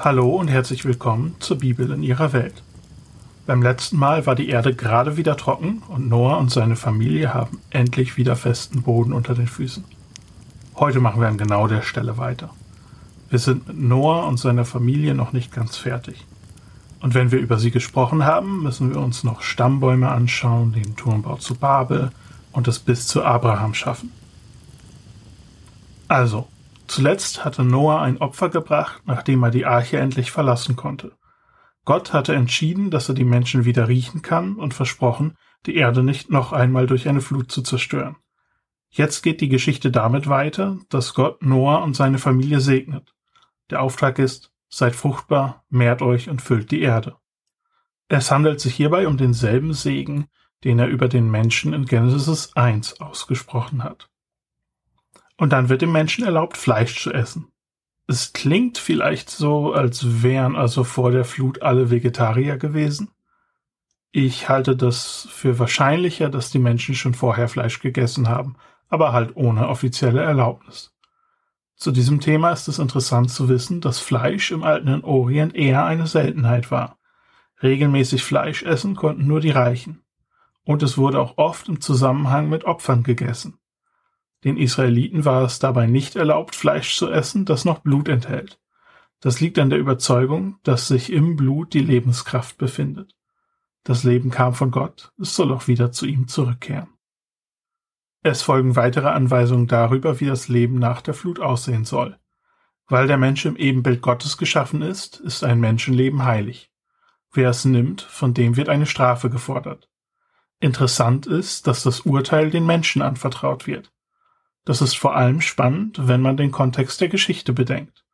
Hallo und herzlich willkommen zur Bibel in ihrer Welt. Beim letzten Mal war die Erde gerade wieder trocken und Noah und seine Familie haben endlich wieder festen Boden unter den Füßen. Heute machen wir an genau der Stelle weiter. Wir sind mit Noah und seiner Familie noch nicht ganz fertig. Und wenn wir über sie gesprochen haben, müssen wir uns noch Stammbäume anschauen, den Turmbau zu Babel und es bis zu Abraham schaffen. Also, Zuletzt hatte Noah ein Opfer gebracht, nachdem er die Arche endlich verlassen konnte. Gott hatte entschieden, dass er die Menschen wieder riechen kann und versprochen, die Erde nicht noch einmal durch eine Flut zu zerstören. Jetzt geht die Geschichte damit weiter, dass Gott Noah und seine Familie segnet. Der Auftrag ist, seid fruchtbar, mehrt euch und füllt die Erde. Es handelt sich hierbei um denselben Segen, den er über den Menschen in Genesis 1 ausgesprochen hat. Und dann wird dem Menschen erlaubt, Fleisch zu essen. Es klingt vielleicht so, als wären also vor der Flut alle Vegetarier gewesen. Ich halte das für wahrscheinlicher, dass die Menschen schon vorher Fleisch gegessen haben, aber halt ohne offizielle Erlaubnis. Zu diesem Thema ist es interessant zu wissen, dass Fleisch im alten Orient eher eine Seltenheit war. Regelmäßig Fleisch essen konnten nur die Reichen. Und es wurde auch oft im Zusammenhang mit Opfern gegessen. Den Israeliten war es dabei nicht erlaubt, Fleisch zu essen, das noch Blut enthält. Das liegt an der Überzeugung, dass sich im Blut die Lebenskraft befindet. Das Leben kam von Gott, es soll auch wieder zu ihm zurückkehren. Es folgen weitere Anweisungen darüber, wie das Leben nach der Flut aussehen soll. Weil der Mensch im Ebenbild Gottes geschaffen ist, ist ein Menschenleben heilig. Wer es nimmt, von dem wird eine Strafe gefordert. Interessant ist, dass das Urteil den Menschen anvertraut wird. Das ist vor allem spannend, wenn man den Kontext der Geschichte bedenkt.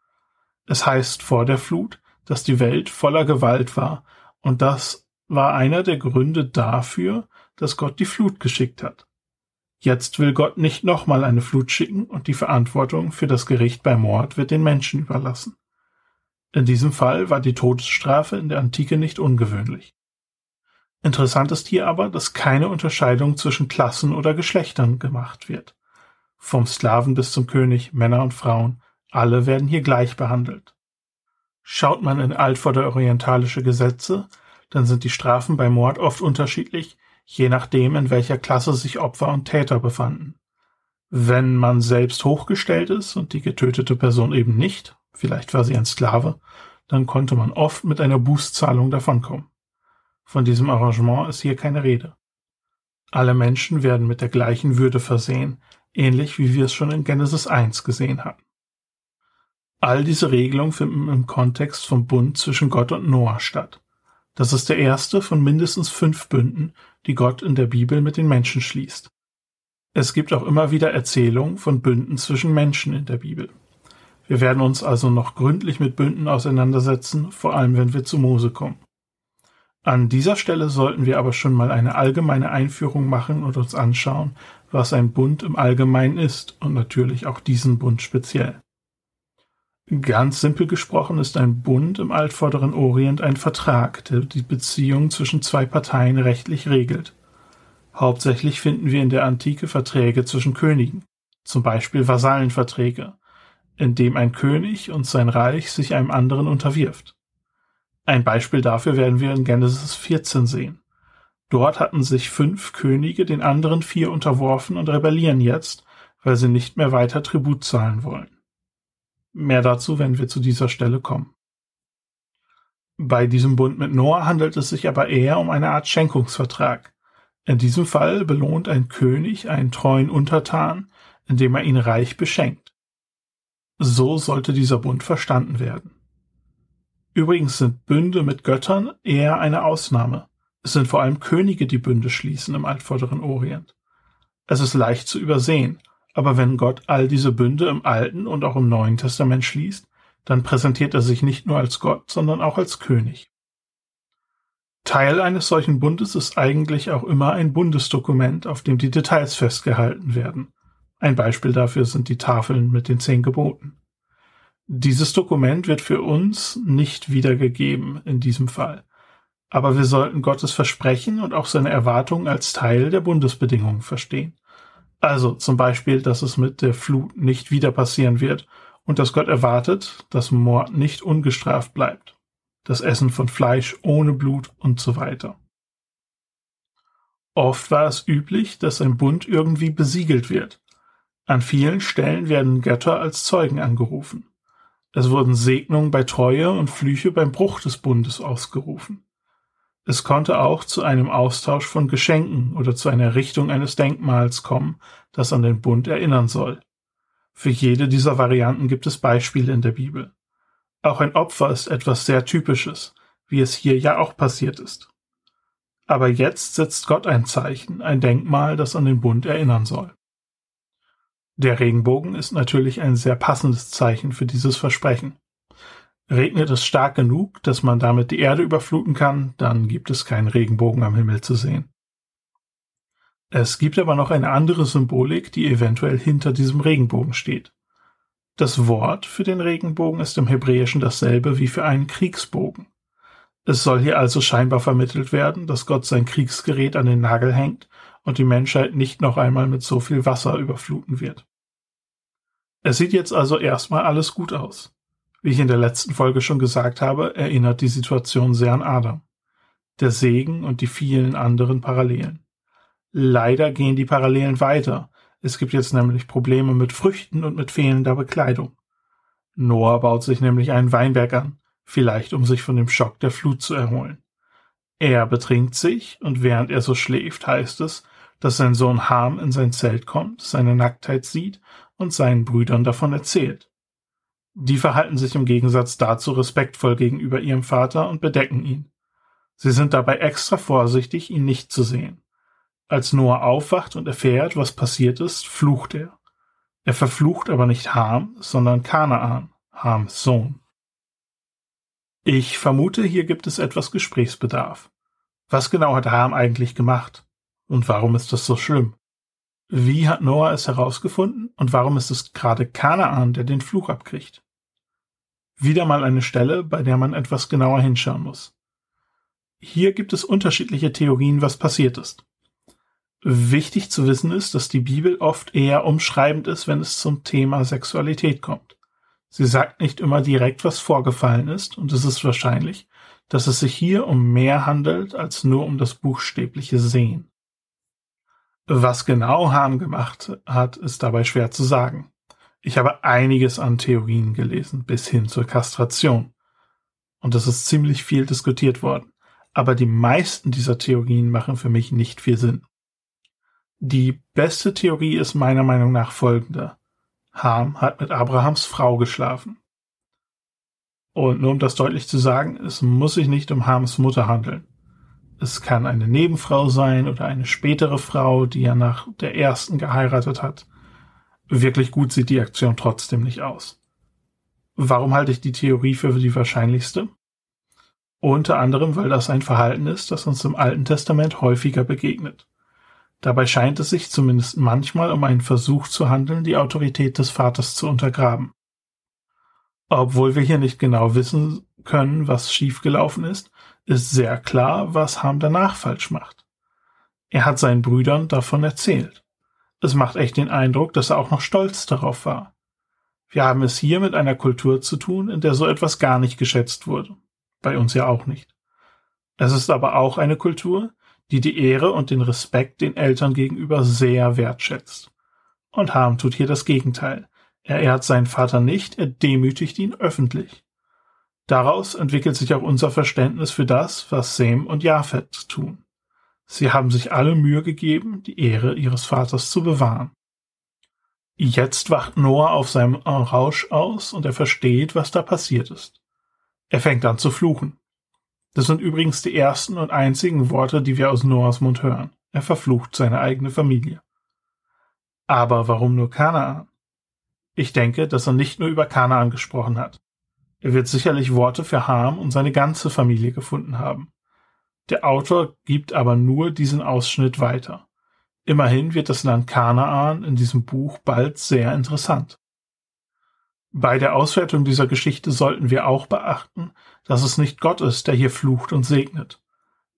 Es heißt vor der Flut, dass die Welt voller Gewalt war, und das war einer der Gründe dafür, dass Gott die Flut geschickt hat. Jetzt will Gott nicht nochmal eine Flut schicken und die Verantwortung für das Gericht bei Mord wird den Menschen überlassen. In diesem Fall war die Todesstrafe in der Antike nicht ungewöhnlich. Interessant ist hier aber, dass keine Unterscheidung zwischen Klassen oder Geschlechtern gemacht wird. Vom Sklaven bis zum König, Männer und Frauen, alle werden hier gleich behandelt. Schaut man in altvordere-orientalische Gesetze, dann sind die Strafen bei Mord oft unterschiedlich, je nachdem, in welcher Klasse sich Opfer und Täter befanden. Wenn man selbst hochgestellt ist und die getötete Person eben nicht, vielleicht war sie ein Sklave, dann konnte man oft mit einer Bußzahlung davonkommen. Von diesem Arrangement ist hier keine Rede. Alle Menschen werden mit der gleichen Würde versehen, ähnlich wie wir es schon in Genesis 1 gesehen hatten. All diese Regelungen finden im Kontext vom Bund zwischen Gott und Noah statt. Das ist der erste von mindestens fünf Bünden, die Gott in der Bibel mit den Menschen schließt. Es gibt auch immer wieder Erzählungen von Bünden zwischen Menschen in der Bibel. Wir werden uns also noch gründlich mit Bünden auseinandersetzen, vor allem wenn wir zu Mose kommen. An dieser Stelle sollten wir aber schon mal eine allgemeine Einführung machen und uns anschauen, was ein Bund im Allgemeinen ist und natürlich auch diesen Bund speziell. Ganz simpel gesprochen ist ein Bund im altvorderen Orient ein Vertrag, der die Beziehung zwischen zwei Parteien rechtlich regelt. Hauptsächlich finden wir in der Antike Verträge zwischen Königen, zum Beispiel Vasallenverträge, in dem ein König und sein Reich sich einem anderen unterwirft. Ein Beispiel dafür werden wir in Genesis 14 sehen. Dort hatten sich fünf Könige den anderen vier unterworfen und rebellieren jetzt, weil sie nicht mehr weiter Tribut zahlen wollen. Mehr dazu, wenn wir zu dieser Stelle kommen. Bei diesem Bund mit Noah handelt es sich aber eher um eine Art Schenkungsvertrag. In diesem Fall belohnt ein König einen treuen Untertan, indem er ihn reich beschenkt. So sollte dieser Bund verstanden werden. Übrigens sind Bünde mit Göttern eher eine Ausnahme. Es sind vor allem Könige, die Bünde schließen im altvorderen Orient. Es ist leicht zu übersehen, aber wenn Gott all diese Bünde im Alten und auch im Neuen Testament schließt, dann präsentiert er sich nicht nur als Gott, sondern auch als König. Teil eines solchen Bundes ist eigentlich auch immer ein Bundesdokument, auf dem die Details festgehalten werden. Ein Beispiel dafür sind die Tafeln mit den zehn Geboten. Dieses Dokument wird für uns nicht wiedergegeben in diesem Fall aber wir sollten Gottes Versprechen und auch seine Erwartungen als Teil der Bundesbedingungen verstehen. Also zum Beispiel, dass es mit der Flut nicht wieder passieren wird und dass Gott erwartet, dass Mord nicht ungestraft bleibt, das Essen von Fleisch ohne Blut und so weiter. Oft war es üblich, dass ein Bund irgendwie besiegelt wird. An vielen Stellen werden Götter als Zeugen angerufen. Es wurden Segnungen bei Treue und Flüche beim Bruch des Bundes ausgerufen. Es konnte auch zu einem Austausch von Geschenken oder zu einer Errichtung eines Denkmals kommen, das an den Bund erinnern soll. Für jede dieser Varianten gibt es Beispiele in der Bibel. Auch ein Opfer ist etwas sehr Typisches, wie es hier ja auch passiert ist. Aber jetzt setzt Gott ein Zeichen, ein Denkmal, das an den Bund erinnern soll. Der Regenbogen ist natürlich ein sehr passendes Zeichen für dieses Versprechen. Regnet es stark genug, dass man damit die Erde überfluten kann, dann gibt es keinen Regenbogen am Himmel zu sehen. Es gibt aber noch eine andere Symbolik, die eventuell hinter diesem Regenbogen steht. Das Wort für den Regenbogen ist im Hebräischen dasselbe wie für einen Kriegsbogen. Es soll hier also scheinbar vermittelt werden, dass Gott sein Kriegsgerät an den Nagel hängt und die Menschheit nicht noch einmal mit so viel Wasser überfluten wird. Es sieht jetzt also erstmal alles gut aus. Wie ich in der letzten Folge schon gesagt habe, erinnert die Situation sehr an Adam. Der Segen und die vielen anderen Parallelen. Leider gehen die Parallelen weiter. Es gibt jetzt nämlich Probleme mit Früchten und mit fehlender Bekleidung. Noah baut sich nämlich einen Weinberg an, vielleicht um sich von dem Schock der Flut zu erholen. Er betrinkt sich, und während er so schläft, heißt es, dass sein Sohn Ham in sein Zelt kommt, seine Nacktheit sieht und seinen Brüdern davon erzählt. Die verhalten sich im Gegensatz dazu respektvoll gegenüber ihrem Vater und bedecken ihn. Sie sind dabei extra vorsichtig, ihn nicht zu sehen. Als Noah aufwacht und erfährt, was passiert ist, flucht er. Er verflucht aber nicht Ham, sondern Kanaan, Hams Sohn. Ich vermute, hier gibt es etwas Gesprächsbedarf. Was genau hat Ham eigentlich gemacht? Und warum ist das so schlimm? Wie hat Noah es herausgefunden und warum ist es gerade Kanaan, der den Fluch abkriegt? Wieder mal eine Stelle, bei der man etwas genauer hinschauen muss. Hier gibt es unterschiedliche Theorien, was passiert ist. Wichtig zu wissen ist, dass die Bibel oft eher umschreibend ist, wenn es zum Thema Sexualität kommt. Sie sagt nicht immer direkt, was vorgefallen ist, und es ist wahrscheinlich, dass es sich hier um mehr handelt als nur um das buchstäbliche Sehen. Was genau Hahn gemacht hat, ist dabei schwer zu sagen. Ich habe einiges an Theorien gelesen, bis hin zur Kastration. Und es ist ziemlich viel diskutiert worden. Aber die meisten dieser Theorien machen für mich nicht viel Sinn. Die beste Theorie ist meiner Meinung nach folgende. Ham hat mit Abrahams Frau geschlafen. Und nur um das deutlich zu sagen, es muss sich nicht um Hams Mutter handeln. Es kann eine Nebenfrau sein oder eine spätere Frau, die er nach der ersten geheiratet hat. Wirklich gut sieht die Aktion trotzdem nicht aus. Warum halte ich die Theorie für die wahrscheinlichste? Unter anderem, weil das ein Verhalten ist, das uns im Alten Testament häufiger begegnet. Dabei scheint es sich zumindest manchmal um einen Versuch zu handeln, die Autorität des Vaters zu untergraben. Obwohl wir hier nicht genau wissen können, was schiefgelaufen ist, ist sehr klar, was Ham danach falsch macht. Er hat seinen Brüdern davon erzählt. Es macht echt den Eindruck, dass er auch noch stolz darauf war. Wir haben es hier mit einer Kultur zu tun, in der so etwas gar nicht geschätzt wurde. Bei uns ja auch nicht. Es ist aber auch eine Kultur, die die Ehre und den Respekt den Eltern gegenüber sehr wertschätzt. Und Harm tut hier das Gegenteil. Er ehrt seinen Vater nicht, er demütigt ihn öffentlich. Daraus entwickelt sich auch unser Verständnis für das, was Sem und Japhet tun. Sie haben sich alle Mühe gegeben, die Ehre ihres Vaters zu bewahren. Jetzt wacht Noah auf seinem Rausch aus und er versteht, was da passiert ist. Er fängt an zu fluchen. Das sind übrigens die ersten und einzigen Worte, die wir aus Noahs Mund hören. Er verflucht seine eigene Familie. Aber warum nur Kanaan? Ich denke, dass er nicht nur über Kanaan gesprochen hat. Er wird sicherlich Worte für Ham und seine ganze Familie gefunden haben. Der Autor gibt aber nur diesen Ausschnitt weiter. Immerhin wird das Land Kanaan in diesem Buch bald sehr interessant. Bei der Auswertung dieser Geschichte sollten wir auch beachten, dass es nicht Gott ist, der hier flucht und segnet.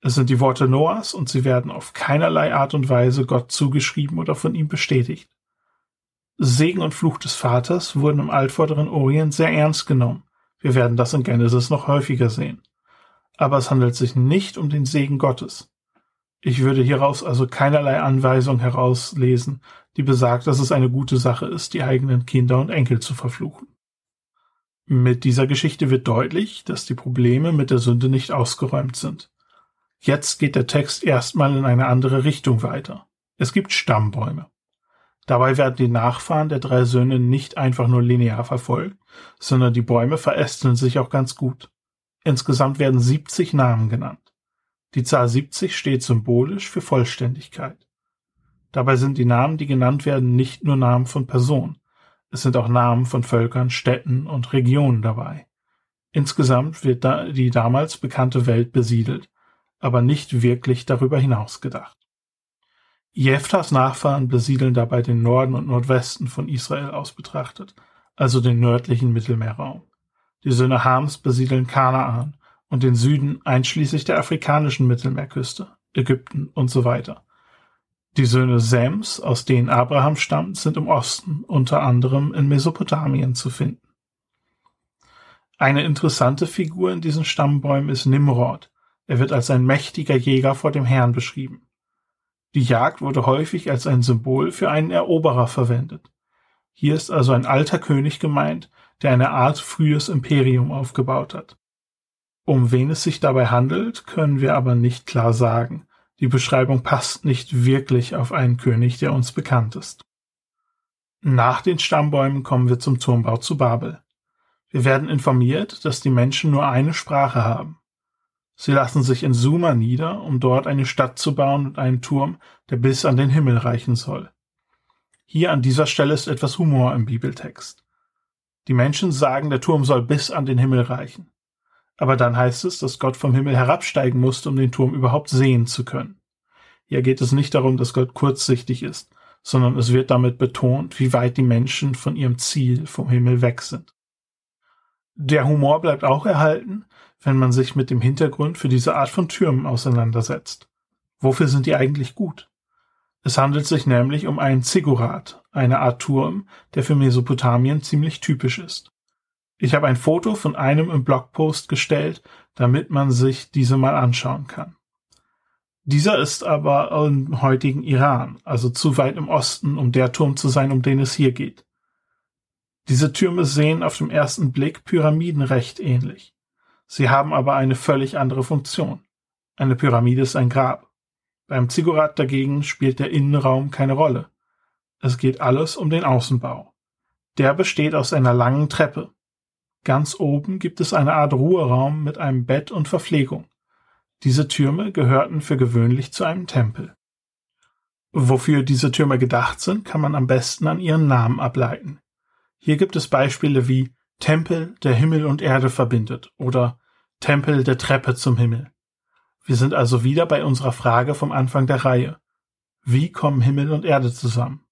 Es sind die Worte Noahs und sie werden auf keinerlei Art und Weise Gott zugeschrieben oder von ihm bestätigt. Segen und Fluch des Vaters wurden im altvorderen Orient sehr ernst genommen. Wir werden das in Genesis noch häufiger sehen. Aber es handelt sich nicht um den Segen Gottes. Ich würde hieraus also keinerlei Anweisung herauslesen, die besagt, dass es eine gute Sache ist, die eigenen Kinder und Enkel zu verfluchen. Mit dieser Geschichte wird deutlich, dass die Probleme mit der Sünde nicht ausgeräumt sind. Jetzt geht der Text erstmal in eine andere Richtung weiter. Es gibt Stammbäume. Dabei werden die Nachfahren der drei Söhne nicht einfach nur linear verfolgt, sondern die Bäume verästeln sich auch ganz gut. Insgesamt werden 70 Namen genannt. Die Zahl 70 steht symbolisch für Vollständigkeit. Dabei sind die Namen, die genannt werden, nicht nur Namen von Personen. Es sind auch Namen von Völkern, Städten und Regionen dabei. Insgesamt wird da die damals bekannte Welt besiedelt, aber nicht wirklich darüber hinaus gedacht. Jephthas Nachfahren besiedeln dabei den Norden und Nordwesten von Israel aus betrachtet, also den nördlichen Mittelmeerraum. Die Söhne Hams besiedeln Kanaan und den Süden einschließlich der afrikanischen Mittelmeerküste, Ägypten und so weiter. Die Söhne Sems, aus denen Abraham stammt, sind im Osten, unter anderem in Mesopotamien zu finden. Eine interessante Figur in diesen Stammbäumen ist Nimrod. Er wird als ein mächtiger Jäger vor dem Herrn beschrieben. Die Jagd wurde häufig als ein Symbol für einen Eroberer verwendet. Hier ist also ein alter König gemeint, der eine Art frühes Imperium aufgebaut hat. Um wen es sich dabei handelt, können wir aber nicht klar sagen. Die Beschreibung passt nicht wirklich auf einen König, der uns bekannt ist. Nach den Stammbäumen kommen wir zum Turmbau zu Babel. Wir werden informiert, dass die Menschen nur eine Sprache haben. Sie lassen sich in Suma nieder, um dort eine Stadt zu bauen und einen Turm, der bis an den Himmel reichen soll. Hier an dieser Stelle ist etwas Humor im Bibeltext. Die Menschen sagen, der Turm soll bis an den Himmel reichen. Aber dann heißt es, dass Gott vom Himmel herabsteigen musste, um den Turm überhaupt sehen zu können. Hier geht es nicht darum, dass Gott kurzsichtig ist, sondern es wird damit betont, wie weit die Menschen von ihrem Ziel vom Himmel weg sind. Der Humor bleibt auch erhalten, wenn man sich mit dem Hintergrund für diese Art von Türmen auseinandersetzt. Wofür sind die eigentlich gut? Es handelt sich nämlich um einen Ziggurat, eine Art Turm, der für Mesopotamien ziemlich typisch ist. Ich habe ein Foto von einem im Blogpost gestellt, damit man sich diese mal anschauen kann. Dieser ist aber im heutigen Iran, also zu weit im Osten, um der Turm zu sein, um den es hier geht. Diese Türme sehen auf den ersten Blick Pyramiden recht ähnlich. Sie haben aber eine völlig andere Funktion. Eine Pyramide ist ein Grab. Beim Ziggurat dagegen spielt der Innenraum keine Rolle. Es geht alles um den Außenbau. Der besteht aus einer langen Treppe. Ganz oben gibt es eine Art Ruheraum mit einem Bett und Verpflegung. Diese Türme gehörten für gewöhnlich zu einem Tempel. Wofür diese Türme gedacht sind, kann man am besten an ihren Namen ableiten. Hier gibt es Beispiele wie Tempel, der Himmel und Erde verbindet oder Tempel der Treppe zum Himmel. Wir sind also wieder bei unserer Frage vom Anfang der Reihe. Wie kommen Himmel und Erde zusammen?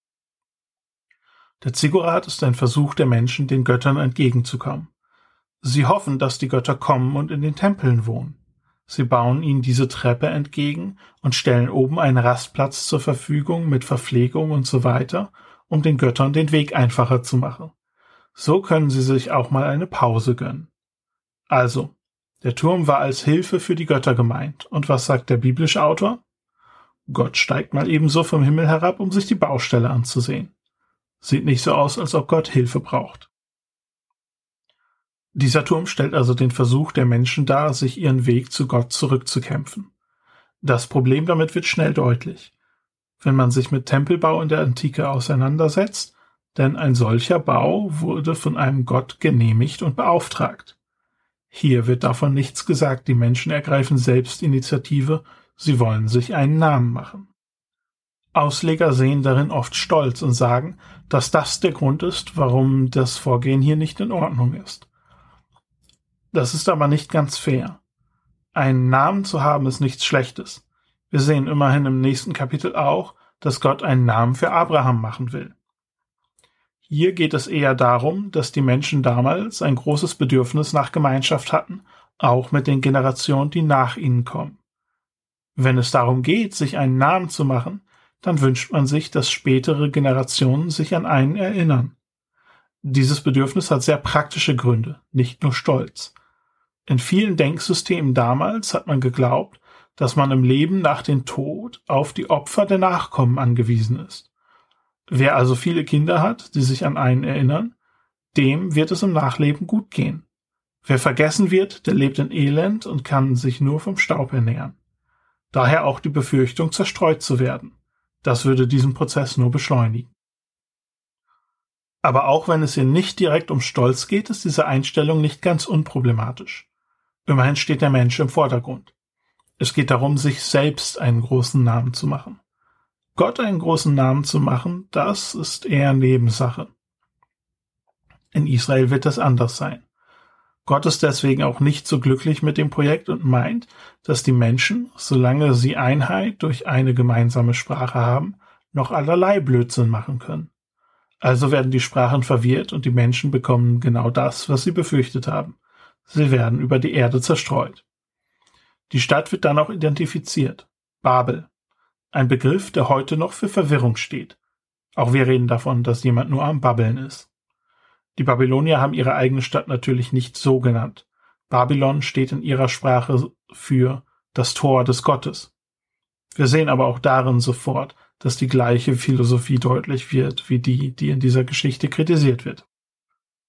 Der Ziggurat ist ein Versuch der Menschen, den Göttern entgegenzukommen. Sie hoffen, dass die Götter kommen und in den Tempeln wohnen. Sie bauen ihnen diese Treppe entgegen und stellen oben einen Rastplatz zur Verfügung mit Verpflegung und so weiter, um den Göttern den Weg einfacher zu machen. So können sie sich auch mal eine Pause gönnen. Also, der Turm war als Hilfe für die Götter gemeint. Und was sagt der biblische Autor? Gott steigt mal ebenso vom Himmel herab, um sich die Baustelle anzusehen. Sieht nicht so aus, als ob Gott Hilfe braucht. Dieser Turm stellt also den Versuch der Menschen dar, sich ihren Weg zu Gott zurückzukämpfen. Das Problem damit wird schnell deutlich. Wenn man sich mit Tempelbau in der Antike auseinandersetzt, denn ein solcher Bau wurde von einem Gott genehmigt und beauftragt. Hier wird davon nichts gesagt, die Menschen ergreifen selbst Initiative, sie wollen sich einen Namen machen. Ausleger sehen darin oft Stolz und sagen, dass das der Grund ist, warum das Vorgehen hier nicht in Ordnung ist. Das ist aber nicht ganz fair. Einen Namen zu haben ist nichts Schlechtes. Wir sehen immerhin im nächsten Kapitel auch, dass Gott einen Namen für Abraham machen will. Hier geht es eher darum, dass die Menschen damals ein großes Bedürfnis nach Gemeinschaft hatten, auch mit den Generationen, die nach ihnen kommen. Wenn es darum geht, sich einen Namen zu machen, dann wünscht man sich, dass spätere Generationen sich an einen erinnern. Dieses Bedürfnis hat sehr praktische Gründe, nicht nur Stolz. In vielen Denksystemen damals hat man geglaubt, dass man im Leben nach dem Tod auf die Opfer der Nachkommen angewiesen ist. Wer also viele Kinder hat, die sich an einen erinnern, dem wird es im Nachleben gut gehen. Wer vergessen wird, der lebt in Elend und kann sich nur vom Staub ernähren. Daher auch die Befürchtung, zerstreut zu werden. Das würde diesen Prozess nur beschleunigen. Aber auch wenn es hier nicht direkt um Stolz geht, ist diese Einstellung nicht ganz unproblematisch. Immerhin steht der Mensch im Vordergrund. Es geht darum, sich selbst einen großen Namen zu machen. Gott einen großen Namen zu machen, das ist eher Nebensache. In Israel wird das anders sein. Gott ist deswegen auch nicht so glücklich mit dem Projekt und meint, dass die Menschen, solange sie Einheit durch eine gemeinsame Sprache haben, noch allerlei Blödsinn machen können. Also werden die Sprachen verwirrt und die Menschen bekommen genau das, was sie befürchtet haben. Sie werden über die Erde zerstreut. Die Stadt wird dann auch identifiziert. Babel. Ein Begriff, der heute noch für Verwirrung steht. Auch wir reden davon, dass jemand nur am Babbeln ist. Die Babylonier haben ihre eigene Stadt natürlich nicht so genannt. Babylon steht in ihrer Sprache für das Tor des Gottes. Wir sehen aber auch darin sofort, dass die gleiche Philosophie deutlich wird wie die, die in dieser Geschichte kritisiert wird.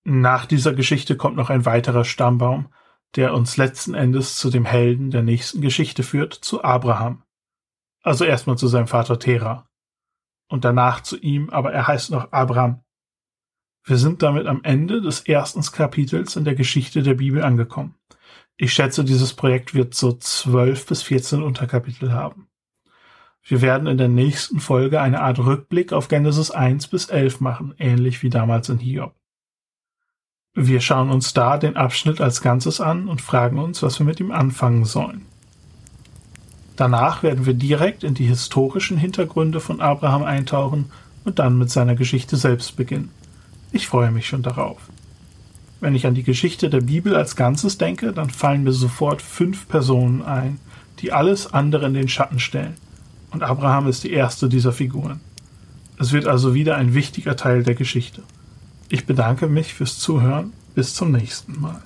Nach dieser Geschichte kommt noch ein weiterer Stammbaum, der uns letzten Endes zu dem Helden der nächsten Geschichte führt, zu Abraham. Also erstmal zu seinem Vater Terah. Und danach zu ihm, aber er heißt noch Abraham. Wir sind damit am Ende des ersten Kapitels in der Geschichte der Bibel angekommen. Ich schätze, dieses Projekt wird so zwölf bis vierzehn Unterkapitel haben. Wir werden in der nächsten Folge eine Art Rückblick auf Genesis 1 bis 11 machen, ähnlich wie damals in Hiob. Wir schauen uns da den Abschnitt als Ganzes an und fragen uns, was wir mit ihm anfangen sollen. Danach werden wir direkt in die historischen Hintergründe von Abraham eintauchen und dann mit seiner Geschichte selbst beginnen. Ich freue mich schon darauf. Wenn ich an die Geschichte der Bibel als Ganzes denke, dann fallen mir sofort fünf Personen ein, die alles andere in den Schatten stellen. Und Abraham ist die erste dieser Figuren. Es wird also wieder ein wichtiger Teil der Geschichte. Ich bedanke mich fürs Zuhören. Bis zum nächsten Mal.